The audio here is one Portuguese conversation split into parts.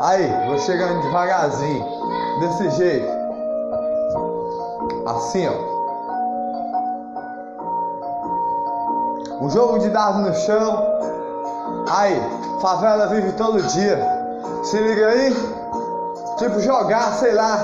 Aí, vou chegando devagarzinho. Desse jeito. Assim, ó. Um jogo de dados no chão. Aí, favela vive todo dia. Se liga aí. Tipo, jogar, sei lá.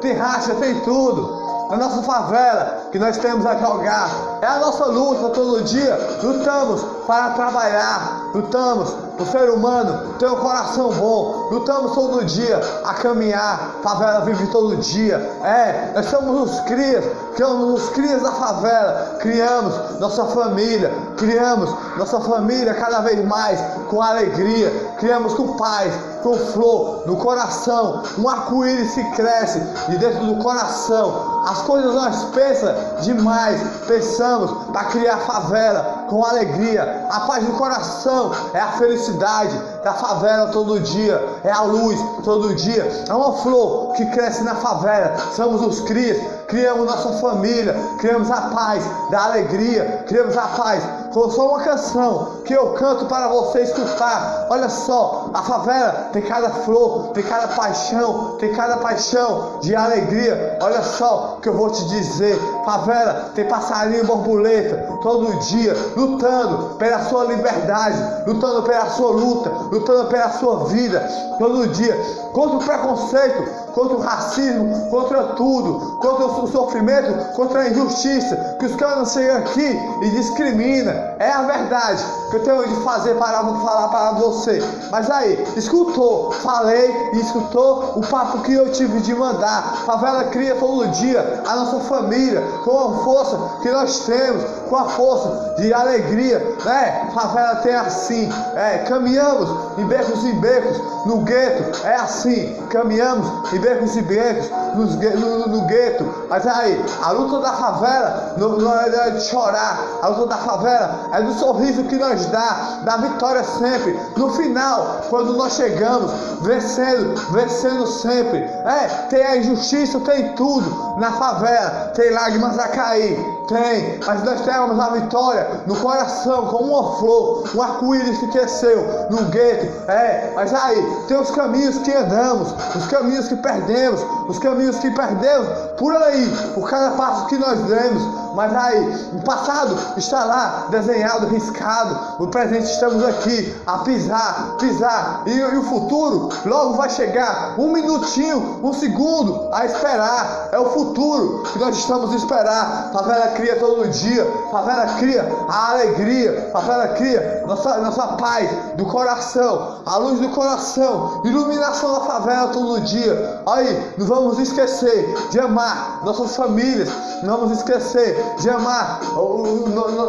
Tem racha, tem tudo. Na nossa favela, que nós temos a jogar. É a nossa luta todo dia. Lutamos para trabalhar. Lutamos o ser humano tem um coração bom. Lutamos todo dia a caminhar. Favela vive todo dia. É, nós somos os crias. Criamos os crias da favela. Criamos nossa família. Criamos nossa família cada vez mais com alegria. Criamos com paz, com flor no coração. Um arco-íris se cresce de dentro do coração. As coisas nós pensamos demais. Pensamos para criar favela com alegria. A paz do coração é a felicidade da favela todo dia, é a luz todo dia. É uma flor que cresce na favela. Somos os crias, criamos nossa família, criamos a paz da alegria, criamos a paz. Foi só uma canção que eu canto para você escutar. Olha só, a favela tem cada flor, tem cada paixão, tem cada paixão de alegria. Olha só que eu vou te dizer. Favela tem passarinho borboleta todo dia lutando pela sua liberdade, lutando pela sua luta, lutando pela sua vida todo dia contra o preconceito, contra o racismo, contra tudo, contra o sofrimento, contra a injustiça, que os caras chegam aqui e discriminam. É a verdade que eu tenho de fazer para falar para você. Mas aí, escutou, falei e escutou o papo que eu tive de mandar. Favela cria todo dia a nossa família com a força que nós temos, com a força de alegria, né? Favela tem assim, é, caminhamos em becos e becos no gueto, é assim, caminhamos em becos e becos no, no, no gueto. Mas aí, a luta da favela não, não é de chorar, a luta da favela é do sorriso que nós dá, da vitória sempre. No final, quando nós chegamos, vencendo, vencendo sempre. É, tem a injustiça, tem tudo na favela, tem lágrimas a cair, tem, mas nós temos a vitória no coração, como uma flor, um arco-íris que cresceu no gueto. É, mas aí, tem os caminhos que andamos, os caminhos que perdemos, os caminhos que perdemos por aí, por cada passo que nós demos. Mas aí, o passado está lá desenhado, riscado. O presente estamos aqui a pisar, pisar. E, e, o futuro logo vai chegar. Um minutinho, um segundo a esperar. É o futuro que nós estamos a esperar. Favela cria todo dia. Favela cria a alegria. Favela cria nossa, nossa paz do coração. A luz do coração. Iluminação da favela todo dia. Aí, não vamos esquecer de amar nossas famílias. Não vamos esquecer de amar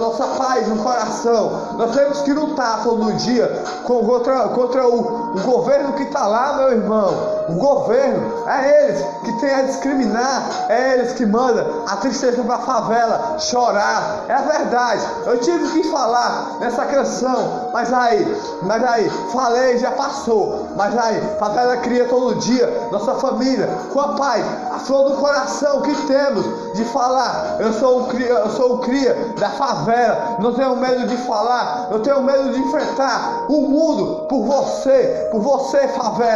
nossa paz no coração. Nós temos que lutar todo dia contra, contra o, o governo que está lá, meu irmão. O governo é eles tem a discriminar, é eles que mandam a tristeza para a favela chorar. É verdade. Eu tive que falar nessa canção, mas aí, mas aí, falei, já passou. Mas aí, favela cria todo dia, nossa família, com a paz, a flor do coração que temos de falar. Eu sou o cria, eu sou o cria da favela. Não tenho medo de falar, eu tenho medo de enfrentar o mundo por você, por você, favela.